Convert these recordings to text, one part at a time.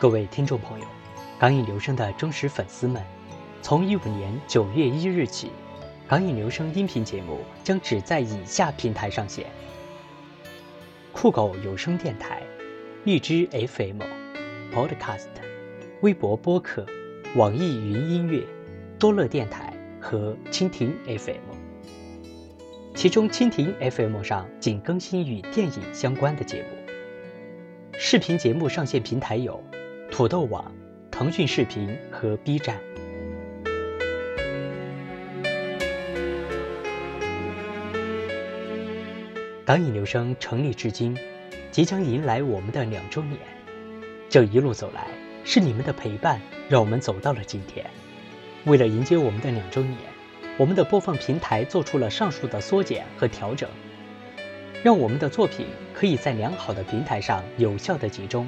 各位听众朋友，港影留声的忠实粉丝们，从一五年九月一日起，港影留声音频节目将只在以下平台上线：酷狗有声电台、荔枝 FM、Podcast、微博播客、网易云音乐、多乐电台和蜻蜓 FM。其中，蜻蜓 FM 上仅更新与电影相关的节目。视频节目上线平台有。土豆网、腾讯视频和 B 站。港影留声成立至今，即将迎来我们的两周年。这一路走来，是你们的陪伴，让我们走到了今天。为了迎接我们的两周年，我们的播放平台做出了上述的缩减和调整，让我们的作品可以在良好的平台上有效的集中。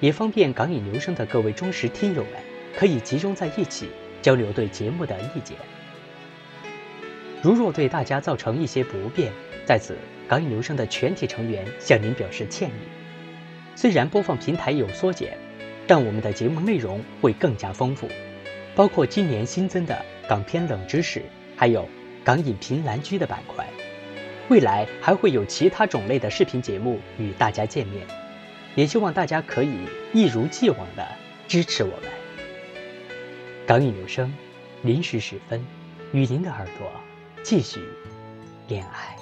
也方便港影留声的各位忠实听友们可以集中在一起交流对节目的意见。如若对大家造成一些不便，在此港影留声的全体成员向您表示歉意。虽然播放平台有缩减，但我们的节目内容会更加丰富，包括今年新增的港片冷知识，还有港影评蓝居的板块。未来还会有其他种类的视频节目与大家见面。也希望大家可以一如既往的支持我们。港影留声，零时十分，与您的耳朵继续恋爱。